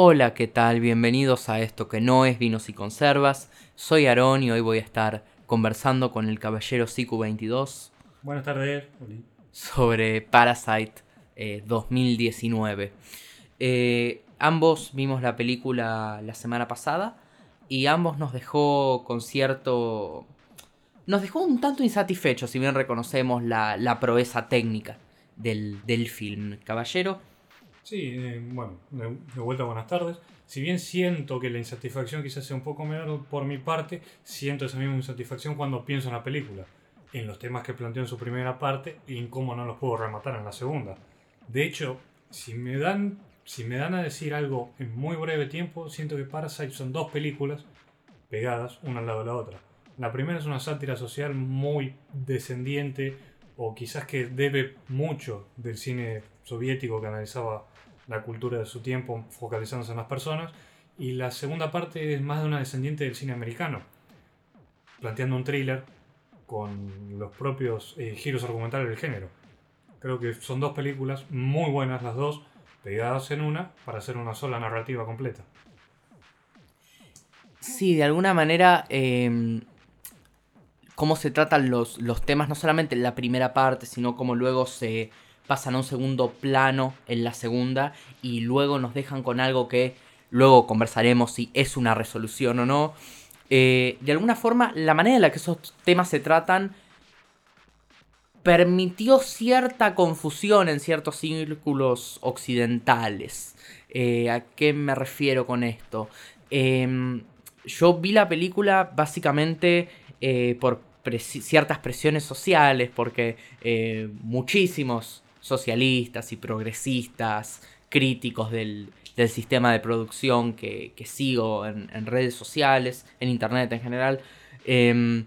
Hola, ¿qué tal? Bienvenidos a esto que no es vinos y conservas. Soy Aarón y hoy voy a estar conversando con el caballero Siku22 Buenas tardes. sobre Parasite eh, 2019. Eh, ambos vimos la película la semana pasada y ambos nos dejó con cierto... Nos dejó un tanto insatisfechos, si bien reconocemos la, la proeza técnica del, del film. Caballero, Sí, eh, bueno, de, vuelta buenas tardes. Si bien siento que la insatisfacción quizás sea un poco menor por mi parte, siento esa misma insatisfacción cuando pienso en la película, en los temas que planteó en su primera parte y en cómo no los puedo rematar en la segunda. De hecho, si me dan, si me dan a decir algo en muy breve tiempo, siento que Parasite son dos películas pegadas una al lado de la otra. La primera es una sátira social muy descendiente o quizás que debe mucho del cine soviético que analizaba la cultura de su tiempo focalizándose en las personas. Y la segunda parte es más de una descendiente del cine americano, planteando un thriller con los propios eh, giros argumentales del género. Creo que son dos películas muy buenas las dos, pegadas en una para hacer una sola narrativa completa. Sí, de alguna manera, eh, cómo se tratan los, los temas, no solamente en la primera parte, sino cómo luego se pasan a un segundo plano en la segunda y luego nos dejan con algo que luego conversaremos si es una resolución o no. Eh, de alguna forma, la manera en la que esos temas se tratan permitió cierta confusión en ciertos círculos occidentales. Eh, ¿A qué me refiero con esto? Em, yo vi la película básicamente eh, por ciertas presiones sociales, porque muchísimos socialistas y progresistas, críticos del, del sistema de producción que, sigo en, en redes sociales, en internet en general, em,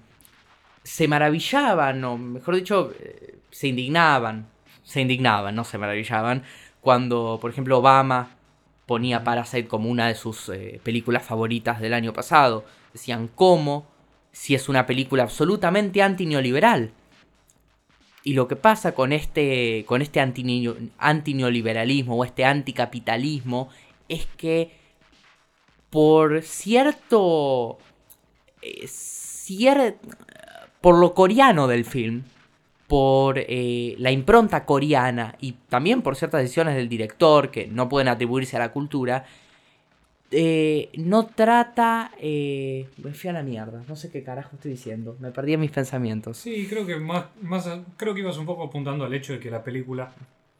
se maravillaban, o mejor dicho, eh, se indignaban, se indignaban, no se maravillaban, cuando, por ejemplo, Obama ponía Parasite como una de sus eh, películas favoritas del año pasado. Decían, ¿cómo? Si es una película absolutamente antineoliberal. Y lo que pasa con este, con este antineo- antineoliberalismo o este anticapitalismo es que por cierto... eh, por lo coreano del film, por eh, la impronta coreana y también por ciertas decisiones del director que no pueden atribuirse a la cultura, eh, no trata... eh, me fui a la mierda, no sé qué carajo estoy diciendo, me perdí mis pensamientos. Sí, creo que más, más a- creo que ibas un poco apuntando al hecho de que la película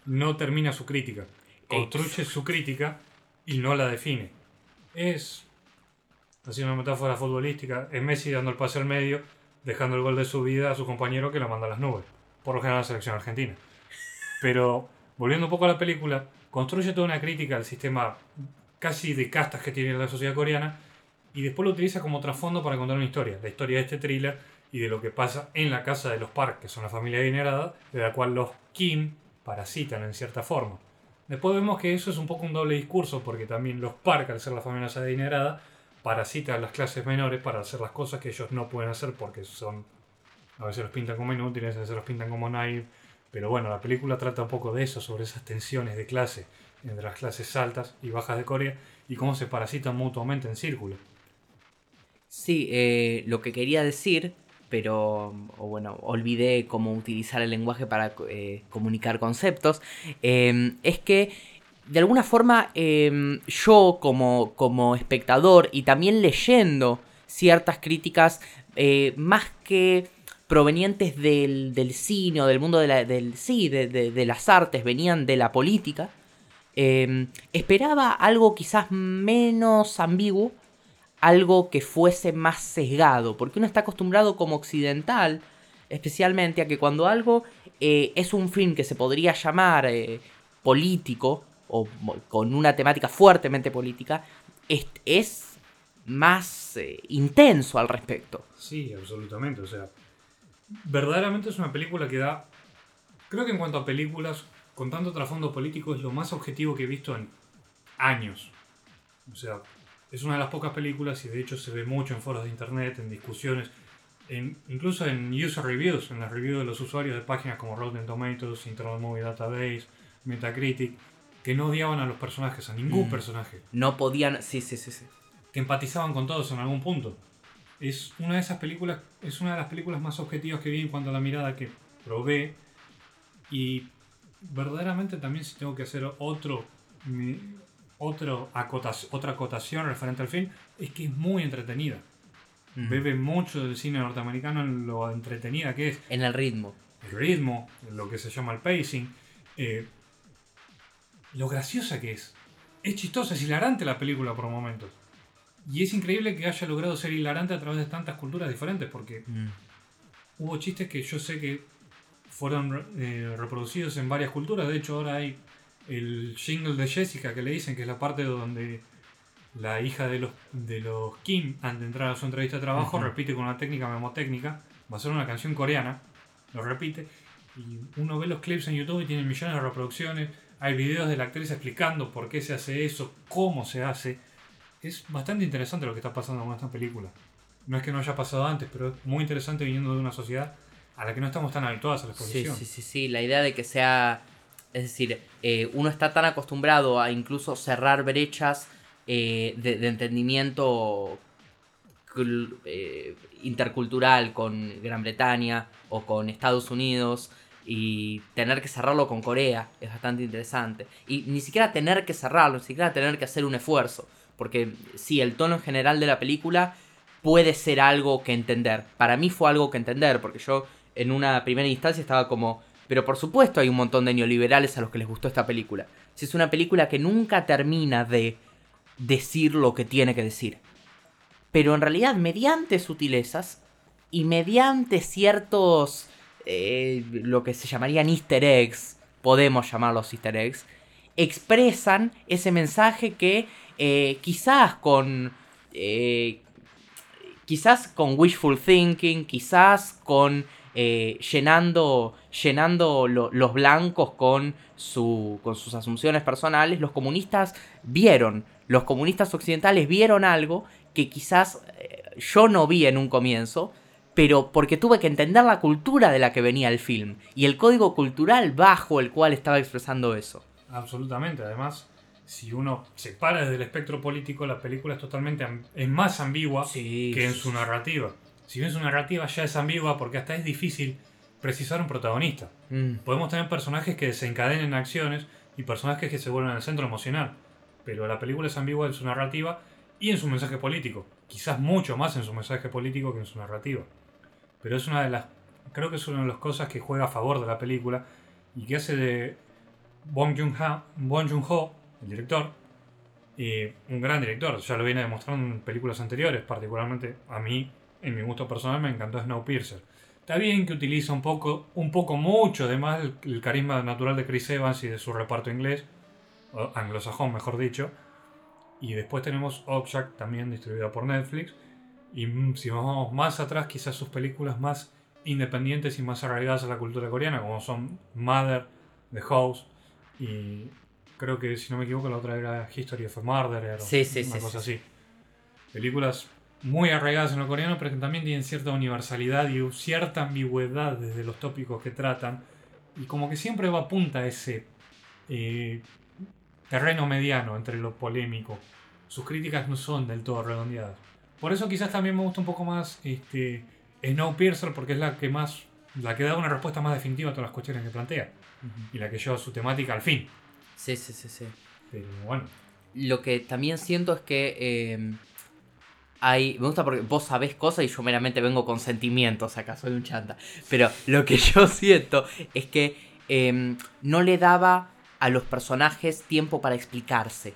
no termina su crítica. Construye su crítica y no la define. Es, así una metáfora futbolística, es Messi dando el pase al medio, dejando el gol de su vida a su compañero que la manda a las nubes. Por lo general la selección argentina. Pero, volviendo un poco a la película, construye toda una crítica al sistema casi de castas que tiene la sociedad coreana y después lo utiliza como trasfondo para contar una historia. La historia de este thriller y de lo que pasa en la casa de los Park, que son la familia adinerada, de la cual los Kim parasitan en cierta forma. Después vemos que eso es un poco un doble discurso, porque también los Park, al ser la familia adinerada, parasitan a las clases menores para hacer las cosas que ellos no pueden hacer porque son. A veces los pintan como inútiles, a veces los pintan como naive. Pero bueno, la película trata un poco de eso, sobre esas tensiones de clase entre las clases altas y bajas de Corea y cómo se parasitan mutuamente en círculo. Sí, eh, lo que quería decir, pero bueno, olvidé cómo utilizar el lenguaje para eh, comunicar conceptos, eh, es que de alguna forma eh, yo como, como espectador y también leyendo ciertas críticas eh, más que provenientes del, del cine o del mundo de la, del, sí, de- de las artes, venían de la política, eh, esperaba algo quizás menos ambiguo, algo que fuese más sesgado, porque uno está acostumbrado como occidental, especialmente a que cuando algo eh, es un film que se podría llamar eh, político, o con una temática fuertemente política, es, es más eh, intenso al respecto. Sí, absolutamente. O sea, verdaderamente es una película que da. Creo que en cuanto a películas con tanto trasfondo político es lo más objetivo que he visto en años. O sea, es una de las pocas películas y de hecho se ve mucho en foros de internet, en discusiones, en, incluso en user reviews, en las reviews de los usuarios de páginas como Rotten Tomatoes, Internet Movie Database, Metacritic. que no odiaban a los personajes, a ningún Mm. personaje. No podían. Sí, sí, sí, sí. que empatizaban con todos en algún punto. Es una de esas películas, es una de las películas más objetivas que vi en cuanto a la mirada que probé. Y verdaderamente también si tengo que hacer otro, mi- otro acotac- otra acotación referente al film, es que es muy entretenida. Mm. Bebe mucho del cine norteamericano en lo entretenida que es En el ritmo. el ritmo, lo que se llama el pacing, eh, lo graciosa que es. Es chistosa, es hilarante la película por momentos. Y es increíble que haya logrado ser hilarante a través de tantas culturas diferentes, porque Mm. hubo chistes que yo sé que fueron eh, reproducidos en varias culturas. De hecho, ahora hay el jingle de Jessica que le dicen que es la parte donde la hija de los, de los Kim, antes de entrar a su entrevista de trabajo, repite con una técnica memotécnica. Va a ser una canción coreana, lo repite. Y uno ve los clips en YouTube y tienen millones de reproducciones. Hay videos de la actriz explicando por qué se hace eso, cómo se hace. Es bastante interesante lo que está pasando con esta película. No es que no haya pasado antes, pero es muy interesante viniendo de una sociedad a la que no estamos tan habituados a la Sí, exposición. sí, sí, sí. La idea de que sea. Es decir, eh, uno está tan acostumbrado a incluso cerrar brechas eh, de, de entendimiento eh, intercultural con Gran Bretaña o con Estados Unidos y tener que cerrarlo con Corea es bastante interesante. Y ni siquiera tener que cerrarlo, ni siquiera tener que hacer un esfuerzo. Porque sí, el tono en general de la película puede ser algo que entender. Para mí fue algo que entender, porque yo en una primera instancia estaba como, pero por supuesto hay un montón de neoliberales a los que les gustó esta película. Si es una película que nunca termina de decir lo que tiene que decir. Pero en realidad, mediante sutilezas y mediante ciertos, eh, lo que se llamarían easter eggs, podemos llamarlos easter eggs, expresan ese mensaje que eh, quizás con... eh, quizás con wishful thinking, quizás con eh, llenando, llenando lo- los blancos con, su, con sus asunciones personales, los comunistas vieron, los comunistas occidentales vieron algo que quizás eh, yo no vi en un comienzo, pero porque tuve que entender la cultura de la que venía el film y el código cultural bajo el cual estaba expresando eso. Absolutamente. Además, si uno se para desde el espectro político, la película es totalmente es más ambigua Sí, que en su narrativa. Si bien su narrativa ya es ambigua porque hasta es difícil precisar un protagonista. Mm, Podemos tener personajes que desencadenen acciones y personajes que se vuelven el centro emocional. Pero la película es ambigua en su narrativa y en su mensaje político. Quizás mucho más en su mensaje político que en su narrativa. Pero es una de las. Creo que es una de las cosas que juega a favor de la película y que hace de Bong Joon-ho, Bong Joon-ho el director, eh, un gran director. Ya lo viene demostrando en películas anteriores, particularmente a mí, en mi gusto personal, me encantó Snowpiercer. Está bien que utiliza un poco, un poco mucho, además, el, el carisma natural de Chris Evans y de su reparto inglés, o anglosajón, mejor dicho. Y después tenemos Object, también distribuida por Netflix. Y mm, si vamos más atrás, quizás sus películas más independientes y más arraigadas a la cultura coreana, como son Mother, The House, y creo que, si no me equivoco, la otra era History of a Murderer, o Sí, sí, una sí, cosa sí. así. Películas muy arraigadas en lo coreano, pero que también tienen cierta universalidad y cierta ambigüedad desde los tópicos que tratan. Y como que siempre va a punta a ese eh, terreno mediano entre lo polémico. Sus críticas no son del todo redondeadas. Por eso quizás también me gusta un poco más este, Snowpiercer, porque es la que más. la que da una respuesta más definitiva a todas las cuestiones que plantea. Y la que lleva su temática al fin. Sí, sí, sí, sí. Pero bueno. Lo que también siento es que eh, hay. Me gusta porque vos sabés cosas y yo meramente vengo con sentimientos acá, soy un chanta. Pero lo que yo siento es que eh, no le daba a los personajes tiempo para explicarse.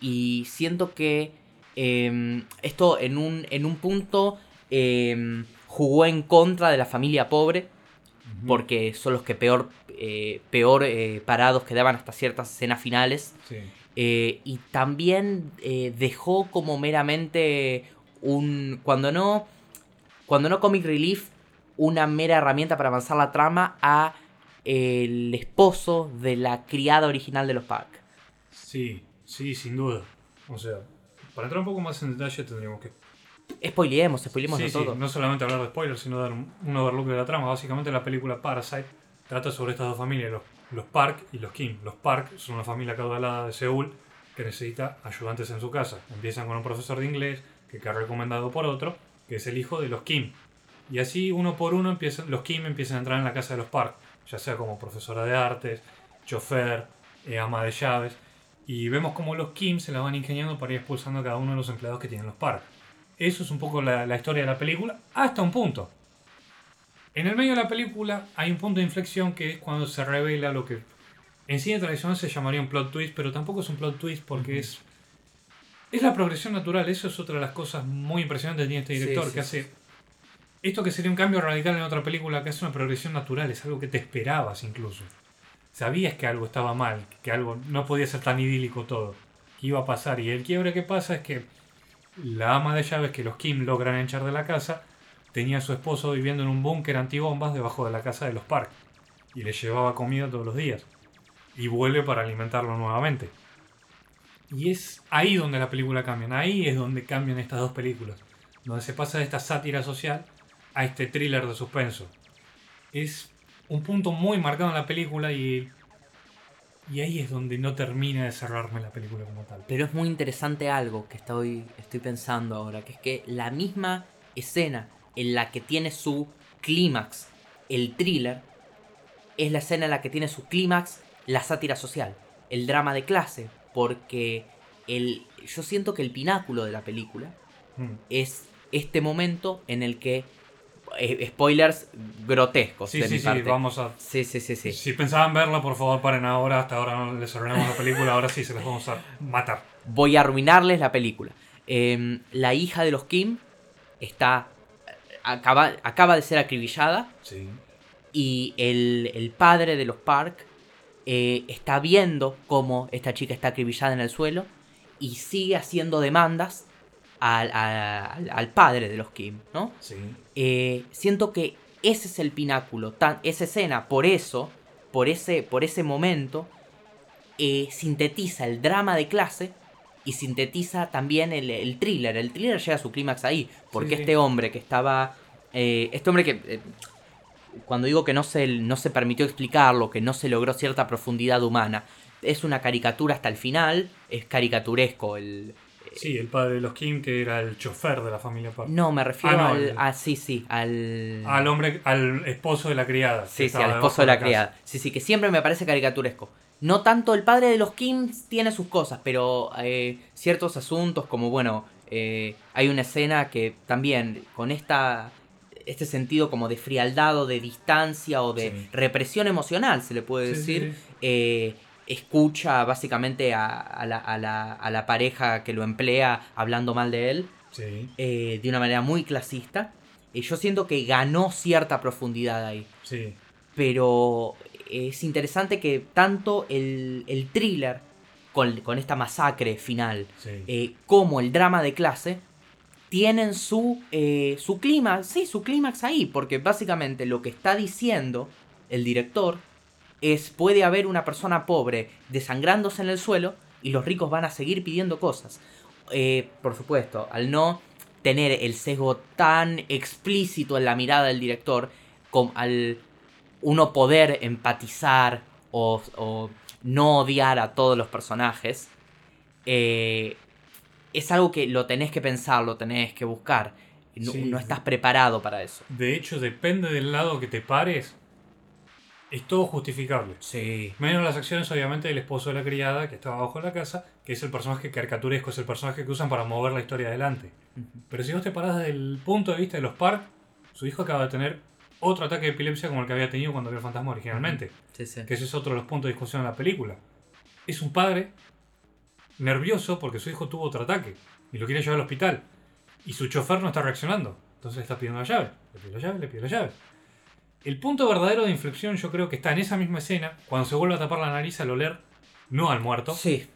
Y siento que eh, esto en un, en un punto eh, jugó en contra de la familia pobre porque son los que peor, eh, peor eh, parados quedaban hasta ciertas escenas finales. Sí. Eh, y también eh, dejó como meramente un. Cuando no. Cuando no Comic Relief, una mera herramienta para avanzar la trama a el esposo de la criada original de los Pack. Sí, sí, sin duda. O sea, para entrar un poco más en detalle tendríamos que Spoileemos, spoileemos Sí, sí, todo. no solamente hablar de spoilers, sino dar un, un overlook de la trama. Básicamente la película Parasite trata sobre estas dos familias, los, los Park y los Kim. Los Park son una familia caudalada de Seúl que necesita ayudantes en su casa. Empiezan con un profesor de inglés que queda recomendado por otro, que es el hijo de los Kim. Y así uno por uno empiezan, los Kim empiezan a entrar en la casa de los Park, ya sea como profesora de artes, chofer, eh, ama de llaves. Y vemos como los Kim se la van ingeniando para ir expulsando a cada uno de los empleados que tienen los Park. Eso es un poco la historia de la película, hasta un punto. En el medio de la película hay un punto de inflexión que es cuando se revela lo que en cine tradicional se llamaría un plot twist, pero tampoco es un plot twist porque es es la progresión natural. Eso es otra de las cosas muy impresionantes que tiene este director, Sí, sí, que hace esto que sería un cambio radical en otra película, que hace una progresión natural, es algo que te esperabas incluso. Sabías que algo estaba mal, que algo no podía ser tan idílico todo, que iba a pasar. Y el quiebre que pasa es que la ama de llaves que los Kim logran echar de la casa tenía a su esposo viviendo en un búnker antibombas debajo de la casa de los Park y le llevaba comida todos los días y vuelve para alimentarlo nuevamente. Y es ahí donde la película cambia, ahí es donde cambian estas dos películas, donde se pasa de esta sátira social a este thriller de suspenso. Es un punto muy marcado en la película y, y ahí es donde no termina de cerrarme la película como tal. Pero es muy interesante algo que estoy, estoy pensando ahora, que es que la misma escena en la que tiene su clímax el thriller, es la escena en la que tiene su clímax la sátira social, el drama de clase, porque el, yo siento que el pináculo de la película Mm. es este momento en el que... eh, spoilers grotescos Sí, de sí, mi sí, parte. vamos a... Sí, sí, sí, sí. Si pensaban verla, por favor paren ahora, hasta ahora no les arruinamos la película, ahora sí se las vamos a matar. voy a arruinarles la película. Eh, la hija de los Kim está. Acaba, acaba de ser acribillada. Sí. Y el, el padre de los Park eh, está viendo cómo esta chica está acribillada en el suelo. Y sigue haciendo demandas al, al- al padre de los Kim, ¿no? Sí. Eh, siento que ese es el pináculo, tan, esa escena, por eso, por ese, por ese momento, eh, sintetiza el drama de clase y sintetiza también el, el thriller. El thriller llega a su clímax ahí, porque Sí, este hombre que estaba, eh, este hombre que, eh, cuando digo que no se, no se permitió explicarlo, que no se logró cierta profundidad humana, es una caricatura hasta el final, es caricaturesco el... Sí, el padre de los Kim, que era el chofer de la familia Park. No, me refiero Ah, no, al... el- a- sí, sí, al... Al hombre, al esposo de la criada. Sí, sí, al esposo de la casa. criada. Sí, sí, que siempre me parece caricaturesco. No tanto el padre de los Kings tiene sus cosas, pero eh, ciertos asuntos como, bueno, eh, hay una escena que también con esta este sentido como de frialdad o de distancia o de Sí. represión emocional, se le puede Sí, decir, sí, eh, escucha básicamente a, a la, a la- a la pareja que lo emplea hablando mal de él Sí, eh, de una manera muy clasista. Y yo siento que ganó cierta profundidad ahí sí. pero es interesante que tanto el, el thriller con, con esta masacre final sí. eh, como el drama de clase tienen su, eh, su clímax, sí, su clímax ahí, porque básicamente lo que está diciendo el director es puede haber una persona pobre desangrándose en el suelo y los ricos van a seguir pidiendo cosas. Eh, por supuesto, al no tener el sesgo tan explícito en la mirada del director, al uno poder empatizar o, o no odiar a todos los personajes, eh, es algo que lo tenés que pensar, lo tenés que buscar. No, Sí. no estás preparado para eso. De hecho, depende del lado que te pares, es todo justificable. Sí. Menos las acciones, obviamente, del esposo de la criada que estaba abajo de la casa, que es el personaje caricaturesco, es el personaje que usan para mover la historia adelante. Pero si vos te parás desde el punto de vista de los Park, su hijo acaba de tener otro ataque de epilepsia como el que había tenido cuando vio el fantasma originalmente. Sí, sí. Que ese es otro de los puntos de discusión en la película. Es un padre nervioso porque su hijo tuvo otro ataque y lo quiere llevar al hospital. Y su chofer no está reaccionando. Entonces le está pidiendo la llave. Le pide la llave, le pide la llave. El punto verdadero de inflexión yo creo que está en esa misma escena, cuando se vuelve a tapar la nariz al oler, no al muerto, Sí.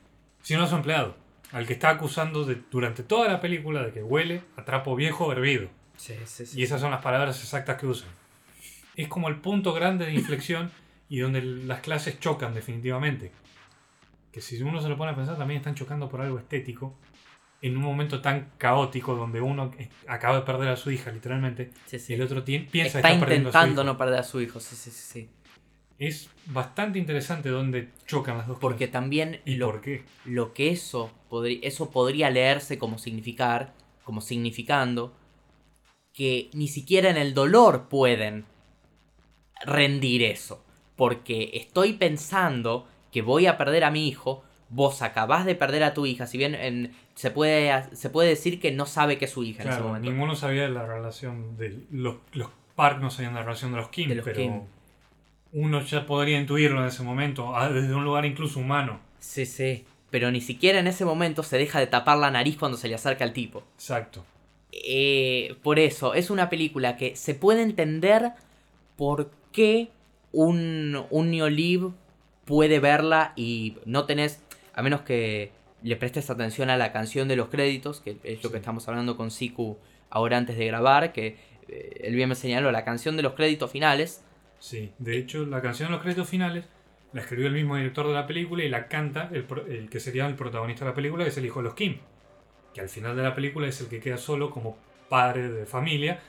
sino a su empleado, al que está acusando de, durante toda la película de que huele a trapo viejo hervido. Sí, sí, sí. Y esas son las palabras exactas que usan. Es como el punto grande de inflexión y donde las clases chocan definitivamente. Que si uno se lo pone a pensar, también están chocando por algo estético. En un momento tan caótico donde uno acaba de perder a su hija, literalmente, Sí, sí. y el otro piensa está está perdiendo a su intentando no perder a su hijo. Sí, sí, sí. sí. es bastante interesante donde chocan las dos Porque cosas. también ¿Y lo, por qué? lo que eso, eso podría leerse como significar, como significando que ni siquiera en el dolor pueden rendir eso. Porque estoy pensando que voy a perder a mi hijo, vos acabás de perder a tu hija, si bien en- se, puede, se puede decir que no sabe que es su hija en ese momento. ninguno sabía de la relación de los, los Park no sabían de la relación de los Kim, De los pero Kim. uno ya podría intuirlo en ese momento, ah, desde un lugar incluso humano. Sí, sí. Pero ni siquiera en ese momento se deja de tapar la nariz cuando se le acerca al tipo. Exacto. Eh, por eso, es una película que se puede entender por qué un, un Neoliv puede verla y no tenés, a menos que le prestes atención a la canción de los créditos, que es lo que estamos hablando con Siku ahora antes de grabar, que eh, él bien me señaló, la canción de los créditos finales. Sí, de hecho, la canción de los créditos finales la escribió el mismo director de la película y la canta el, el que sería el protagonista de la película, que es el hijo de los Kim. Que al final de la película es el que queda solo como padre de familia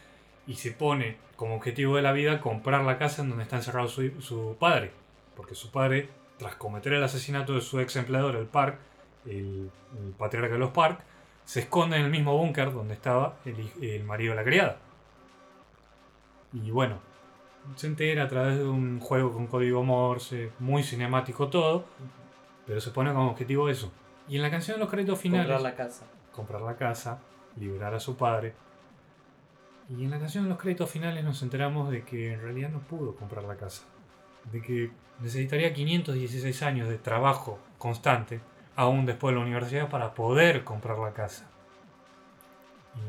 y se pone como objetivo de la vida comprar la casa en donde está encerrado su, su padre. Porque su padre, tras cometer el asesinato de su ex empleador, el Park, el, el patriarca de los Park, se esconde en el mismo búnker donde estaba el, el marido de la criada. Y bueno, se entera a través de un juego con código Morse, muy cinemático todo, pero se pone como objetivo eso. Y en la canción de los créditos finales, Comprar la casa. comprar la casa, liberar a su padre. Y en la canción de los créditos finales nos enteramos de que en realidad no pudo comprar la casa. De que necesitaría 516 años de trabajo constante, aún después de la universidad, para poder comprar la casa.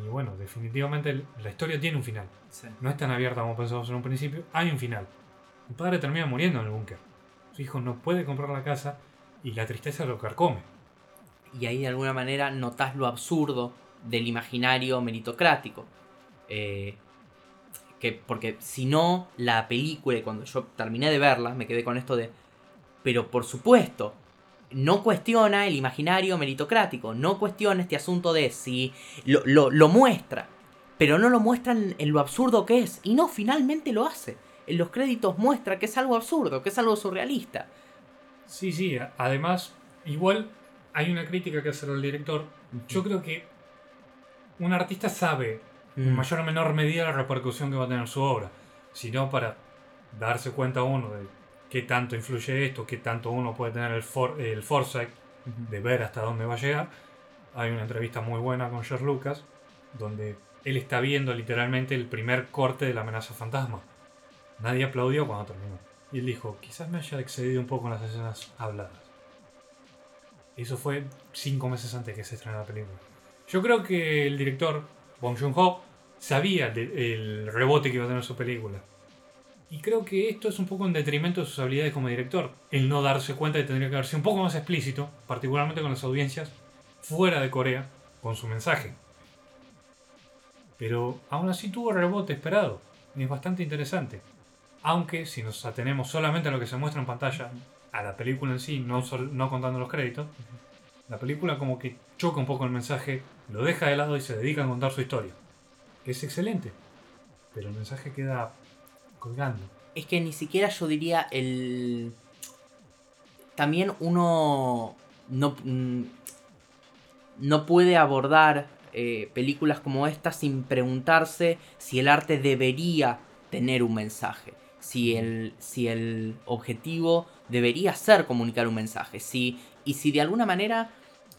Y bueno, definitivamente la historia tiene un final. No es tan abierta como pensamos en un principio. Hay un final. El padre termina muriendo en el búnker. Su hijo no puede comprar la casa y la tristeza lo carcome. y ahí de alguna manera notás lo absurdo del imaginario meritocrático. Eh, que, porque si no, la película, y cuando yo terminé de verla, me quedé con esto de. Pero por supuesto, no cuestiona el imaginario meritocrático, no cuestiona este asunto de si. Lo, lo- lo muestra, pero no lo muestra en, en lo absurdo que es. Y no, finalmente lo hace. En los créditos muestra que es algo absurdo, que es algo surrealista. Sí, sí. Además, igual hay una crítica que hacer al director. Yo creo que un artista sabe en Mm. mayor o menor medida la repercusión que va a tener su obra. Si no, para darse cuenta uno de qué tanto influye esto, qué tanto uno puede tener el, for- el foresight de ver hasta dónde va a llegar. Hay una entrevista muy buena con George Lucas, donde él está viendo literalmente el primer corte de la amenaza fantasma. Nadie aplaudió cuando terminó. Y él dijo, quizás me haya excedido un poco en las escenas habladas. Eso fue cinco meses antes que se estrenara la película. Yo creo que el director, Bong Joon-ho, sabía de- el rebote que iba a tener su película. Y creo que esto es un poco en detrimento de sus habilidades como director. El no darse cuenta de que tendría que haber sido un poco más explícito, particularmente con las audiencias fuera de Corea, con su mensaje. Pero aún así tuvo rebote esperado. Y es bastante interesante. Aunque si nos atenemos solamente a lo que se muestra en pantalla, a la película en sí, no, no contando los créditos, la película como que choca un poco el mensaje, lo deja de lado y se dedica a contar su historia. Es excelente. Pero el mensaje queda colgando. Es que ni siquiera yo diría el. También uno no, mm, no puede abordar eh, películas como esta sin preguntarse si el arte debería tener un mensaje. Si el, si el objetivo debería ser comunicar un mensaje. Si, y si de alguna manera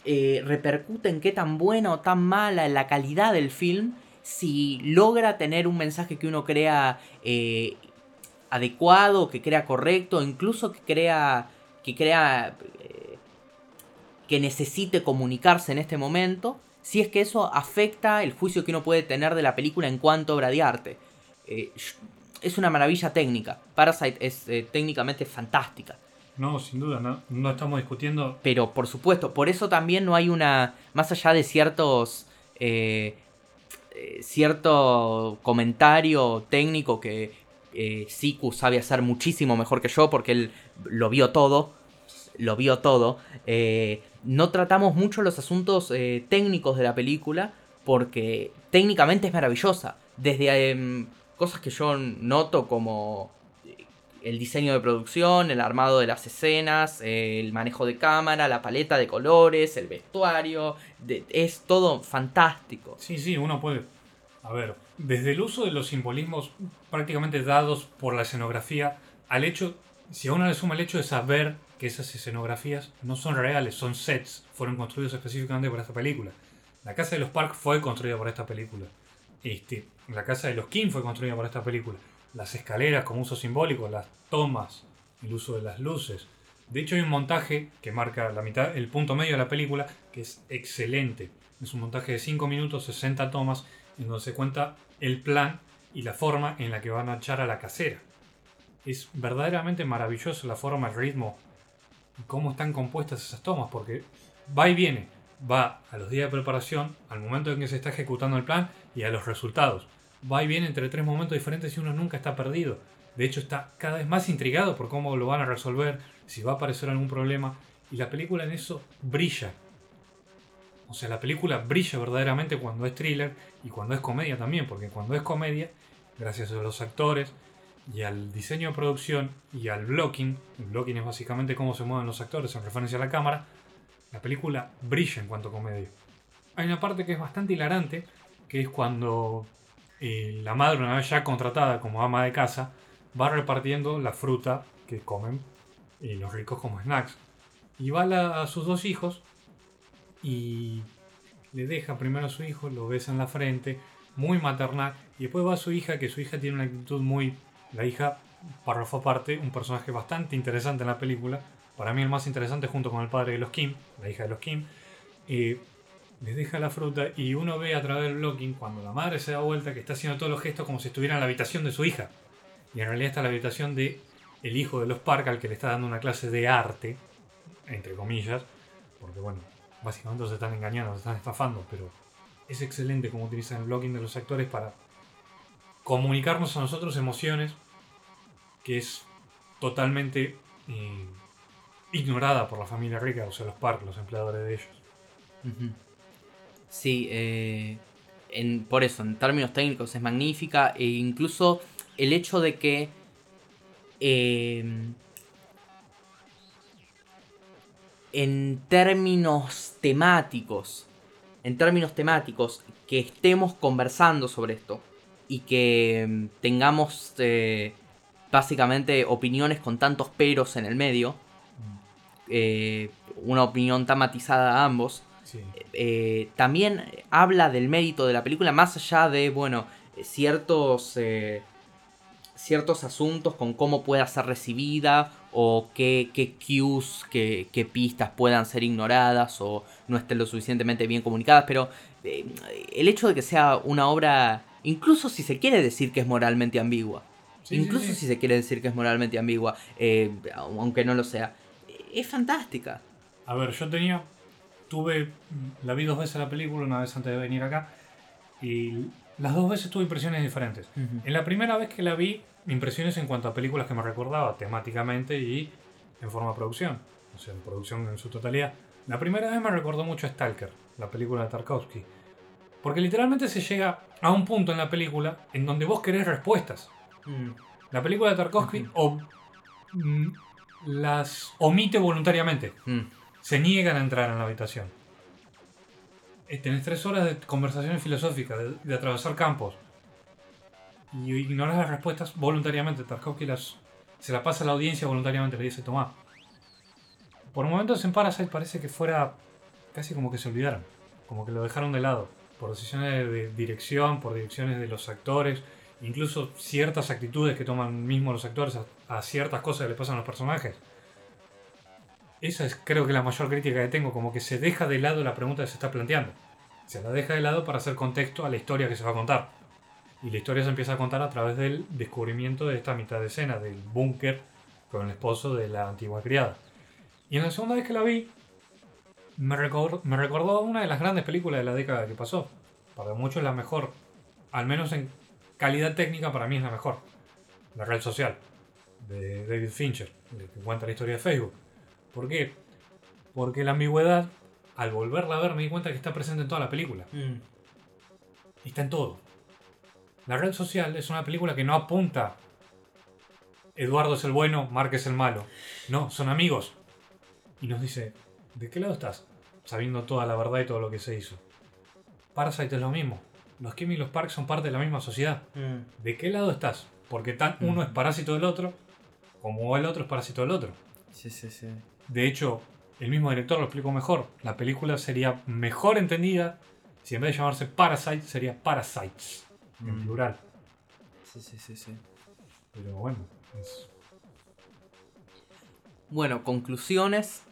eh, repercute en qué tan buena o tan mala la calidad del film. Si logra tener un mensaje que uno crea eh, adecuado, que crea correcto, incluso que crea que crea eh, que necesite comunicarse en este momento, si es que eso afecta el juicio que uno puede tener de la película en cuanto a obra de arte. Eh, es una maravilla técnica. Parasite es técnicamente fantástica. No, sin duda, no, no estamos discutiendo. Pero por supuesto, por eso también no hay una. Más allá de ciertos. eh, eh, cierto comentario técnico que eh, Siku sabe hacer muchísimo mejor que yo porque él lo vio todo. Lo vio todo. no tratamos mucho los asuntos técnicos de la película porque técnicamente es maravillosa. Desde em, cosas que yo noto como el diseño de producción, el armado de las escenas, el manejo de cámara, la paleta de colores, el vestuario, es todo fantástico. Sí, sí, uno puede... A ver, desde el uso de los simbolismos prácticamente dados por la escenografía al hecho, si a uno le suma el hecho de saber que esas escenografías no son reales, son sets, fueron construidos específicamente por esta película. La casa de los Park fue construida por esta película. Este, la casa de los Kim fue construida por esta película las escaleras como uso simbólico, las tomas, el uso de las luces. De hecho hay un montaje que marca la mitad, el punto medio de la película, que es excelente. Es un montaje de 5 minutos, 60 tomas, en donde se cuenta el plan y la forma en la que van a echar a la casera. Es verdaderamente maravilloso la forma, el ritmo y cómo están compuestas esas tomas, porque va y viene, va a los días de preparación, al momento en que se está ejecutando el plan y a los resultados va y viene entre tres momentos diferentes y uno nunca está perdido. De hecho, está cada vez más intrigado por cómo lo van a resolver, si va a aparecer algún problema. Y la película en eso brilla. O sea, la película brilla verdaderamente cuando es thriller y cuando es comedia también, porque cuando es comedia, gracias a los actores y al diseño de producción y al blocking, el blocking es básicamente cómo se mueven los actores en referencia a la cámara, la película brilla en cuanto a comedia. Hay una parte que es bastante hilarante, que es cuando y la madre, una vez ya contratada como ama de casa, va repartiendo la fruta que comen y los ricos como snacks. Y va a, sus dos hijos y le deja primero a su hijo, lo besa en la frente, muy maternal, y después va a su hija, que su hija tiene una actitud muy... La hija, párrafo aparte, un personaje bastante interesante en la película, para mí el más interesante junto con el padre de los Kim, la hija de los Kim, les deja la fruta y uno ve a través del blocking cuando la madre se da vuelta que está haciendo todos los gestos como si estuviera en la habitación de su hija. Y en realidad está en la habitación de el hijo de los Park al que le está dando una clase de arte, entre comillas, porque bueno, básicamente se están engañando, se están estafando, pero es excelente cómo utilizan el blocking de los actores para comunicarnos a nosotros emociones que es totalmente eh, ignorada por la familia rica, o sea, los Park, los empleadores de ellos. Sí, eh, en, por eso, en términos técnicos es magnífica. E incluso el hecho de que. Em, en términos temáticos. En términos temáticos. Que estemos conversando sobre esto. Y que em, tengamos. Eh, básicamente opiniones con tantos peros en el medio. Mm. Eh, una opinión tan matizada a ambos eh, también habla del mérito de la película, más allá de, bueno, ciertos, eh, ciertos asuntos con cómo pueda ser recibida o qué, qué cues, qué, qué, pistas puedan ser ignoradas o no estén lo suficientemente bien comunicadas, pero eh, el hecho de que sea una obra, incluso si se quiere decir que es moralmente ambigua, incluso si se quiere decir que es moralmente ambigua, aunque no lo sea, es fantástica. A ver, yo tenía tuve, la vi dos veces la película, una vez antes de venir acá, y las dos veces tuve impresiones diferentes. En la primera vez que la vi, impresiones en cuanto a películas que me recordaba temáticamente y en forma de producción, o sea, en producción en su totalidad. La primera vez me recordó mucho a Stalker, la película de Tarkovsky. Porque literalmente se llega a un punto en la película en donde vos querés respuestas. Mm. La película de Tarkovsky o, mm, las omite voluntariamente. Mm se niegan a entrar en la habitación. Eh, tenés tres horas de conversaciones filosóficas, de, atravesar campos. Y ignoras las respuestas voluntariamente. Tarkovsky las, se la pasa a la audiencia voluntariamente, le dice, toma. Por momentos en Parasite parece que fuera casi como que se olvidaron. Como que lo dejaron de lado. Por decisiones de dirección, por direcciones de los actores. Incluso ciertas actitudes que toman mismo los actores a, a ciertas cosas que le pasan a los personajes esa es creo que la mayor crítica que tengo, como que se deja de lado la pregunta que se está planteando. Se la deja de lado para hacer contexto a la historia que se va a contar. Y la historia se empieza a contar a través del descubrimiento de esta mitad de escena, del búnker con el esposo de la antigua criada. Y en la segunda vez que la vi, me, recordó, me recordó una de las grandes películas de la década que pasó. Para muchos es la mejor. Al menos en calidad técnica para mí es la mejor. La red social de David Fincher, que cuenta la historia de Facebook. ¿Por qué? Porque la ambigüedad, al volverla a ver, me di cuenta que está presente en toda la película. Mm. Está en todo. La red social es una película que no apunta Eduardo es el bueno, Mark es el malo. No, son amigos. Y nos dice, ¿de qué lado estás? Sabiendo toda la verdad y todo lo que se hizo. Parasite es lo mismo. Los Kim y los Park son parte de la misma sociedad. Mm. ¿De qué lado estás? Porque tan uno es parásito del otro, como el otro es parásito del otro. Sí, sí, sí. De hecho, el mismo director lo explicó mejor. La película sería mejor entendida si en vez de llamarse Parasite sería Parasites, en Mm. plural. Sí, sí, sí, sí. Pero bueno, es- Bueno, conclusiones.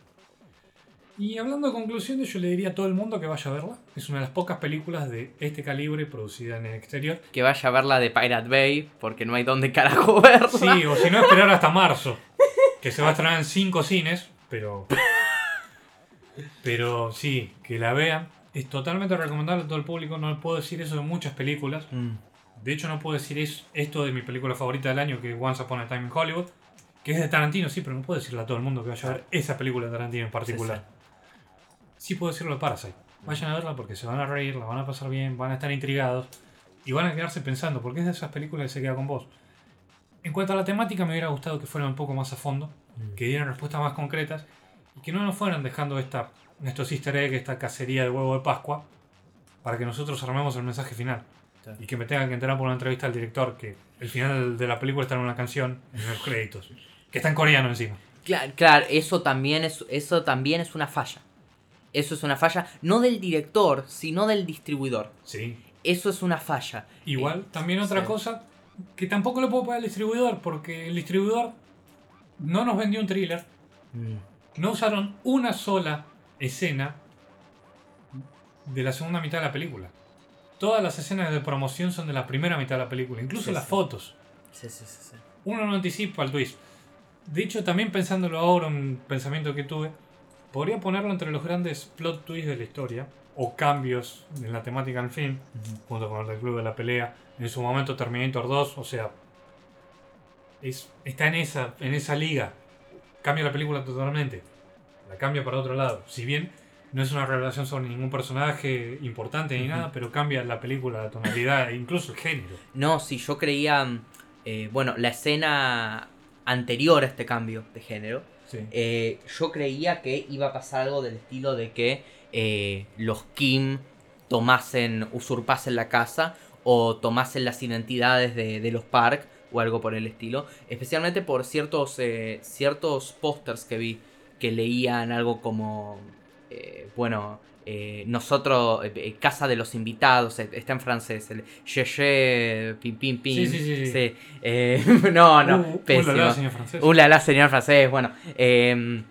Y hablando de conclusiones, yo le diría a todo el mundo que vaya a verla. Es una de las pocas películas de este calibre producida en el exterior. Que vaya a ver la de Pirate Bay, porque no hay dónde carajo verla. Sí, o si no, esperar hasta marzo. Que se va a estrenar en cinco cines, pero. Pero sí, que la vean. Es totalmente recomendable a todo el público. No puedo decir eso de muchas películas. Mm. De hecho, no puedo decir es- esto de mi película favorita del año, que es Once Upon a Time in Hollywood. Que es de Tarantino, sí, pero no puedo decirle a todo el mundo que vaya a ver esa película de Tarantino en particular. Sí, puedo decirlo de Parasite. Vayan a verla porque se van a reír, la van a pasar bien, van a estar intrigados y van a quedarse pensando, porque es de esas películas que se queda con vos. En cuanto a la temática, me hubiera gustado que fueran un poco más a fondo, que dieran respuestas más concretas y que no nos fueran dejando esta, estos easter eggs, esta cacería de huevo de Pascua, para que nosotros armemos el mensaje final. Y que me tengan que enterar por una entrevista al director que el final de la película está en una canción en los créditos, que está en coreano encima. Claro, claro, eso también es, eso también es una falla. Eso es una falla, no del director, sino del distribuidor. Sí, Eso es una falla. Igual, Eh, también otra sí. cosa que tampoco le puedo pagar al distribuidor, porque el distribuidor no nos vendió un thriller, Mm. no usaron una sola escena de la segunda mitad de la película. Todas las escenas de promoción son de la primera mitad de la película, incluso Sí, las sí. fotos. Sí, sí, sí, sí. Uno no anticipa el twist. De hecho, también pensándolo ahora, un pensamiento que tuve, podría ponerlo entre los grandes plot twists de la historia, o cambios en la temática del film, junto con el del Club de la Pelea, en su momento Terminator 2, o sea, es, está en esa, en esa liga. Cambia la película totalmente. La cambia para otro lado. Si bien no es una revelación sobre ningún personaje importante ni nada, pero cambia la película, la tonalidad e incluso el género. No, si yo creía, mm, eh, bueno, la escena anterior a este cambio de género, Sí. eh, yo creía que iba a pasar algo del estilo de que eh, los Kim tomasen, usurpasen la casa o tomasen las identidades de, de los Park o algo por el estilo. Especialmente por ciertos, eh, ciertos pósters que vi que leían algo como, eh, bueno, eh, nosotros, Casa de los Invitados, está en francés, el Yeye, pim, pim, pim. Sí, sí, sí, sí. no, no, Uh, pésimo. ulala, señor francés. Ulala, señor francés, bueno. em,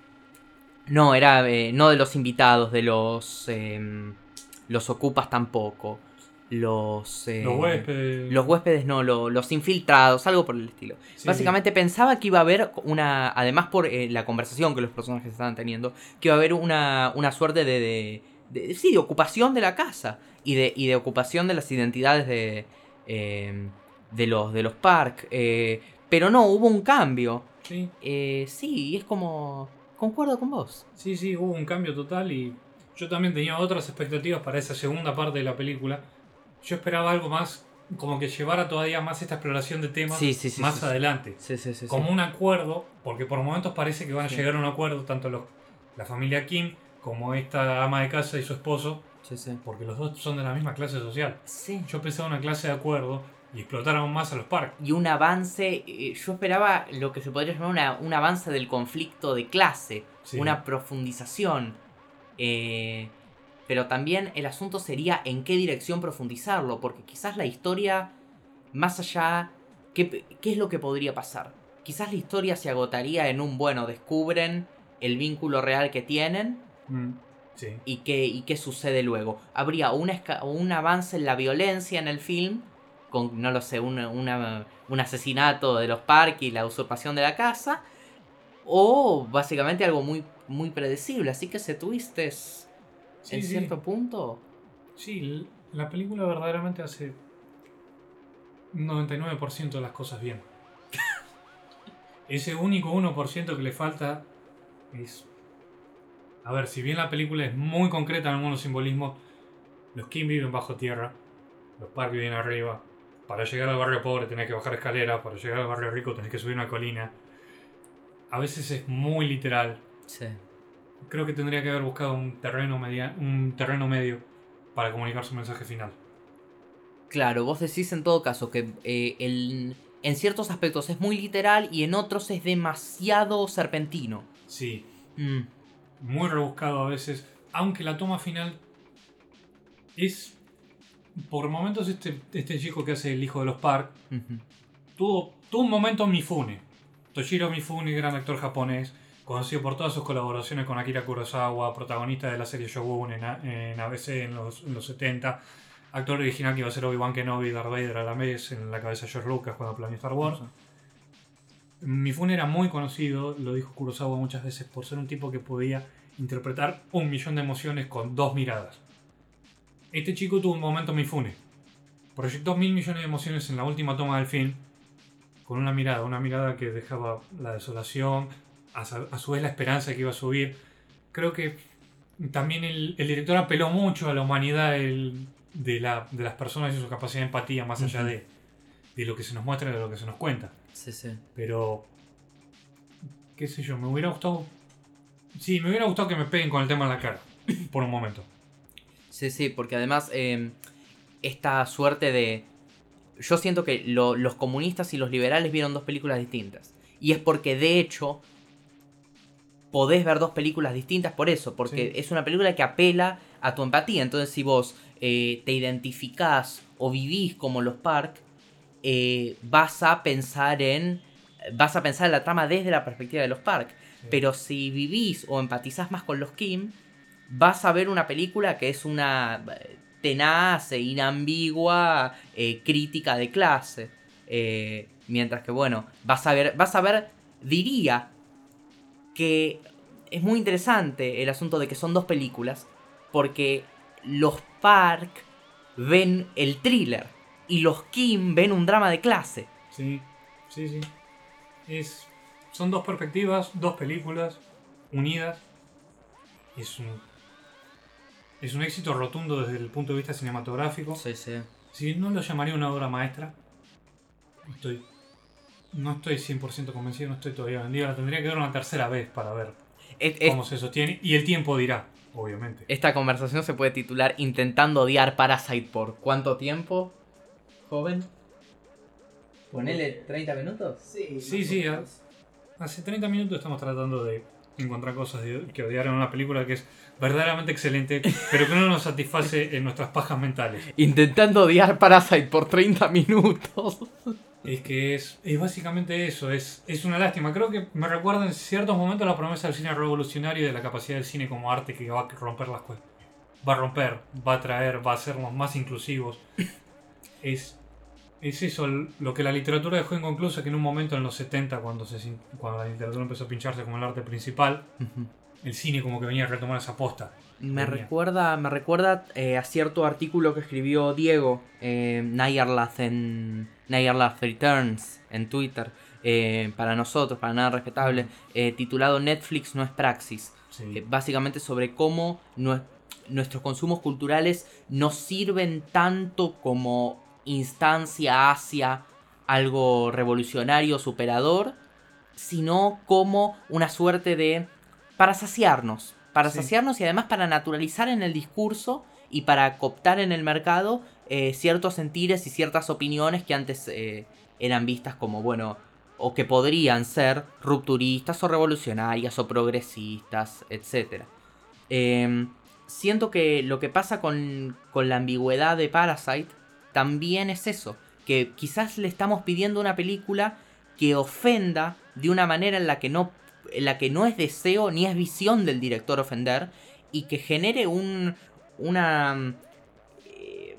no, era no de los invitados, de los em, los ocupas tampoco. Los eh, Los huéspedes. Los huéspedes no, lo- los infiltrados, algo por el estilo. Sí, Básicamente pensaba que iba a haber una, además por eh, la conversación que los personajes estaban teniendo, que iba a haber una, una suerte de, de, de- sí, de ocupación de la casa y de, y de ocupación de las identidades de, em, de los de los Park. eh, pero no, hubo un cambio. Sí, Eh, sí, es como... Concuerdo con vos. sí, sí, hubo un cambio total y yo también tenía otras expectativas para esa segunda parte de la película. Yo esperaba algo más, como que llevara todavía más esta exploración de temas Sí, sí, sí, más adelante. Sí, sí, sí. como un acuerdo, porque por momentos parece que van a llegar a un acuerdo tanto los, la familia Kim como esta ama de casa y su esposo, Sí, sí. porque los dos son de la misma clase social. Sí. Yo pensaba una clase de acuerdo y explotar aún más a los Park. Y un avance, eh, yo esperaba lo que se podría llamar una- un avance del conflicto de clase, Sí. una profundización. Eh, pero también el asunto sería en qué dirección profundizarlo, porque quizás la historia, más allá, ¿qué, qué es lo que podría pasar? Quizás la historia se agotaría en un, bueno, descubren el vínculo real que tienen Mm, Sí. y qué, y qué sucede luego. Habría una un avance en la violencia en el film, con, no lo sé, una- una- un asesinato de los Park y la usurpación de la casa, o básicamente algo muy, muy predecible. Así que ese twist es, Sí, en sí. cierto punto... Sí, la película verdaderamente hace un 99% de las cosas bien. Ese único 1% que le falta es... A ver, si bien la película es muy concreta en algunos simbolismos, los Kim viven bajo tierra, los Park viven arriba, para llegar al barrio pobre tenés que bajar escaleras, para llegar al barrio rico tenés que subir una colina. A veces es muy literal. Sí. Creo que tendría que haber buscado un terreno, media, un terreno medio para comunicar su mensaje final. Claro, vos decís en todo caso que eh, el- en ciertos aspectos es muy literal y en otros es demasiado serpentino. Sí, Mm, muy rebuscado a veces, aunque la toma final es... Por momentos este, este chico que hace el hijo de los Park tuvo, tuvo un momento Mifune. Toshiro Mifune, gran actor japonés, conocido por todas sus colaboraciones con Akira Kurosawa, protagonista de la serie Shogun en, en ABC en los, en los 70, actor original que iba a ser Obi-Wan Kenobi, Darth Vader a la vez, en la cabeza de George Lucas cuando planeó Star Wars. Mifune era muy conocido, lo dijo Kurosawa muchas veces, por ser un tipo que podía interpretar un millón de emociones con dos miradas. Este chico tuvo un momento Mifune. Proyectó mil millones de emociones en la última toma del film con una mirada, una mirada que dejaba la desolación, a, su vez la esperanza que iba a subir. Creo que también el, el director apeló mucho a la humanidad del- de, la- de las personas y su capacidad de empatía, más allá de, de lo que se nos muestra y de lo que se nos cuenta. Sí, sí. Pero, qué sé yo, me hubiera gustado... Sí, me hubiera gustado que me peguen con el tema en la cara, por un momento. Sí, sí, porque además eh, esta suerte de... Yo siento que lo- los comunistas y los liberales vieron dos películas distintas. Y es porque de hecho podés ver dos películas distintas por eso, porque Sí. es una película que apela a tu empatía. Entonces si vos eh, te identificás o vivís como los Park, eh, vas a pensar en... Vas a pensar en la trama desde la perspectiva de los Park. Pero si vivís o empatizás más con los Kim, vas a ver una película que es una eh, tenaz e inambigua eh, crítica de clase. Mientras que, bueno, vas a ver, vas a ver, diría que es muy interesante el asunto de que son dos películas, porque los Park ven el thriller y los Kim ven un drama de clase. Sí, sí, sí. Es, son dos perspectivas, dos películas unidas. Es un, es un éxito rotundo desde el punto de vista cinematográfico. Sí, sí. Si no lo llamaría una obra maestra, estoy, no estoy 100% convencido, no estoy todavía vendido. La tendría que ver una tercera vez para ver cómo se sostiene. Y el tiempo dirá, obviamente. Esta conversación se puede titular Intentando odiar Parasite por cuánto tiempo, joven. Ponele 30 minutos. Sí, Sí, sí, menos. Hace 30 minutos estamos tratando de encontrar cosas que odiar en una película que es verdaderamente excelente, pero que no nos satisface en nuestras pajas mentales. Intentando odiar Parasite por 30 minutos. Es que es, es básicamente eso, es, es una lástima. Creo que me recuerda en ciertos momentos la promesa del cine revolucionario y de la capacidad del cine como arte que va a romper las cosas. Va a romper, va a traer, va a hacernos más inclusivos. Es, es eso lo que la literatura dejó inconclusa, que en un momento en los 70, cuando, se, cuando la literatura empezó a pincharse como el arte principal, el cine como que venía a retomar esa posta. Me Venía. recuerda, me recuerda eh, a cierto artículo que escribió Diego eh, Nayarlath en Nayarlath Returns en Twitter eh, para nosotros, para nada respetable, eh, titulado Netflix no es praxis. Sí. Básicamente sobre cómo nue- nuestros consumos culturales nos sirven tanto como instancia hacia algo revolucionario, superador, sino como una suerte de... para saciarnos, para Sí. saciarnos y además para naturalizar en el discurso y para cooptar en el mercado eh, ciertos sentires y ciertas opiniones que antes eh, eran vistas como, bueno, o que podrían ser rupturistas o revolucionarias o progresistas, etc. Em, siento que lo que pasa con, con la ambigüedad de Parasite también es eso, que quizás le estamos pidiendo una película que ofenda de una manera en la que no, en la que no es deseo ni es visión del director ofender y que genere un, una... eh,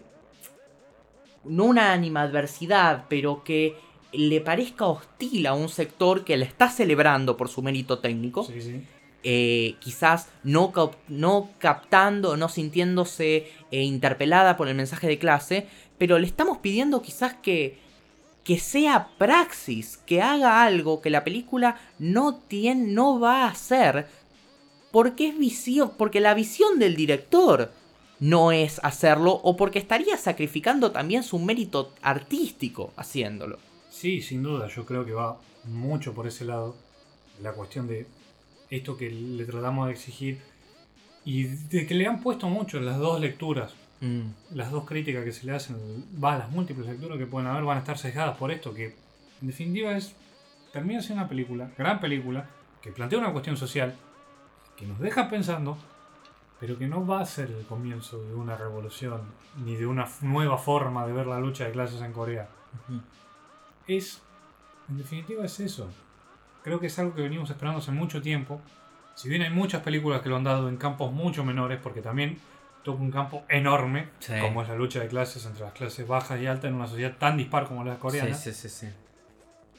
no una animadversidad, pero que le parezca hostil a un sector que le está celebrando por su mérito técnico Sí, sí. Eh, quizás no, no captando, no sintiéndose eh, interpelada por el mensaje de clase, pero le estamos pidiendo quizás que, que sea praxis, que haga algo que la película no, tiene, no va a hacer, porque es visión, porque la visión del director no es hacerlo o porque estaría sacrificando también su mérito artístico haciéndolo. Sí, sin duda, yo creo que va mucho por ese lado. La cuestión de esto que le tratamos de exigir y de que le han puesto mucho las dos lecturas. Mm. Las dos críticas que se le hacen, va, las múltiples lecturas que pueden haber van a estar sesgadas por esto, que en definitiva es, termina siendo una película, gran película, que plantea una cuestión social, que nos deja pensando, pero que no va a ser el comienzo de una revolución, ni de una nueva forma de ver la lucha de clases en Corea. Es, en definitiva es eso. Creo que es algo que venimos esperando hace mucho tiempo. Si bien hay muchas películas que lo han dado en campos mucho menores, porque también toca un campo enorme, Sí. como es la lucha de clases entre las clases bajas y altas en una sociedad tan dispar como la coreana. Sí, sí, sí, sí.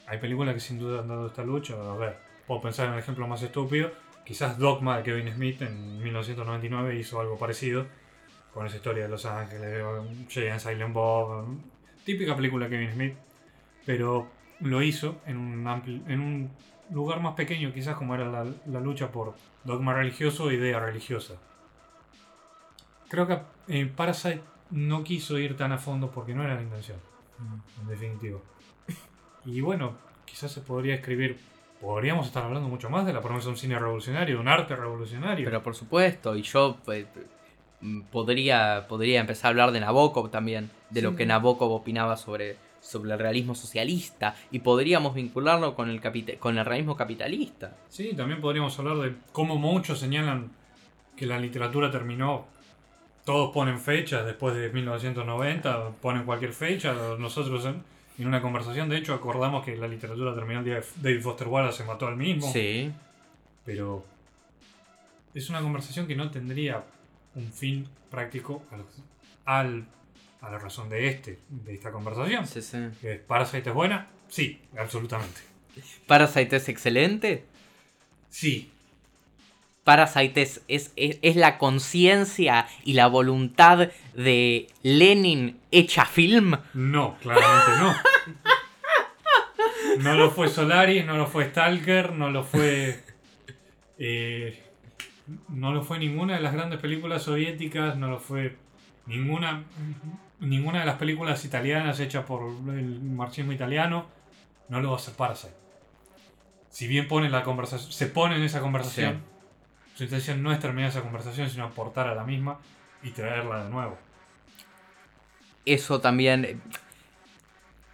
Hay películas que sin duda han dado esta lucha. A ver, puedo pensar en el ejemplo más estúpido. Quizás Dogma de Kevin Smith en 1999 hizo algo parecido. Con esa historia de Los Ángeles, Jay and Silent Bob. Típica película de Kevin Smith. Pero lo hizo en un, ampli- en un lugar más pequeño, quizás como era la, la lucha por dogma religioso o idea religiosa. Creo que eh, Parasite no quiso ir tan a fondo porque no era la intención en definitiva. Y bueno, quizás se podría escribir, podríamos estar hablando mucho más de la promesa de un cine revolucionario, de un arte revolucionario. Pero por supuesto, y yo eh, mm, podría, podría empezar a hablar de Nabokov también, de lo que Nabokov opinaba sobre, sobre el realismo socialista, y podríamos vincularlo con el, con el realismo capitalista. Sí, también podríamos hablar de cómo muchos señalan que la literatura terminó. Todos ponen fechas después de 1990, ponen cualquier fecha. Nosotros en, en una conversación, de hecho, acordamos que la literatura terminó el día de David Foster Wallace se mató al mismo. Sí. Pero es una conversación que no tendría un fin práctico al, al- a la razón de este, de esta conversación. sí, sí. ¿Que ¿Parasite es buena? Sí, absolutamente. Parasite es excelente. Sí, Parasite es, es, es- es la conciencia y la voluntad de Lenin hecha film. no, claramente no. No lo fue Solaris, no lo fue Stalker, no lo fue. eh, no lo fue ninguna de las grandes películas soviéticas, no lo fue ninguna. Ninguna de las películas italianas hechas por el marxismo italiano, no lo va a hacer Parasite. Si bien pone la conversación, se pone en esa conversación, su intención no es terminar esa conversación, sino aportar a la misma y traerla de nuevo. Eso también.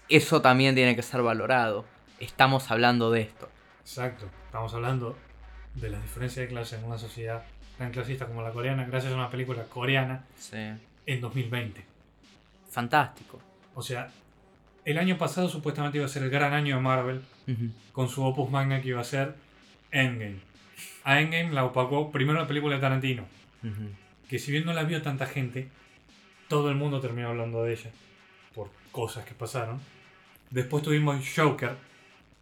Eso también tiene que ser valorado. Estamos hablando de esto. Exacto. Estamos hablando de las diferencias de clase en una sociedad tan clasista como la coreana, gracias a una película coreana Sí. en 2020. Fantástico. O sea, el año pasado supuestamente iba a ser el gran año de Marvel, con su opus magna que iba a ser Endgame. A Endgame la opacó primero la película de Tarantino, que si bien no la vio tanta gente, todo el mundo terminó hablando de ella, por cosas que pasaron. Después tuvimos Joker,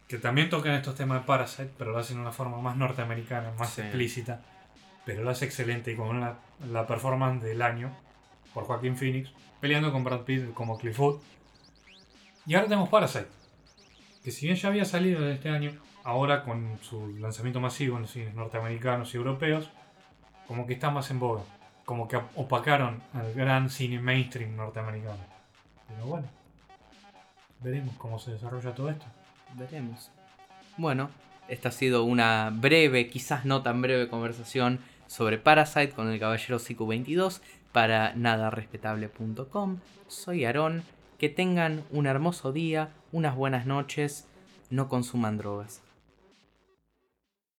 que también tocan estos temas de Parasite, pero lo hacen de una forma más norteamericana, más Sí. explícita, pero lo hace excelente y con la, la performance del año por Joaquín Phoenix, peleando con Brad Pitt como Clifford. Y ahora tenemos Parasite, que si bien ya había salido este año, ahora con su lanzamiento masivo en los cines norteamericanos y europeos, como que está más en boga, como que opacaron al gran cine mainstream norteamericano. Pero bueno, veremos cómo se desarrolla todo esto. Veremos. Bueno, esta ha sido una breve, quizás no tan breve conversación sobre Parasite con el Caballero CQ22 para nadarespetable.com. Soy Aarón. Que tengan un hermoso día, unas buenas noches. No consuman drogas.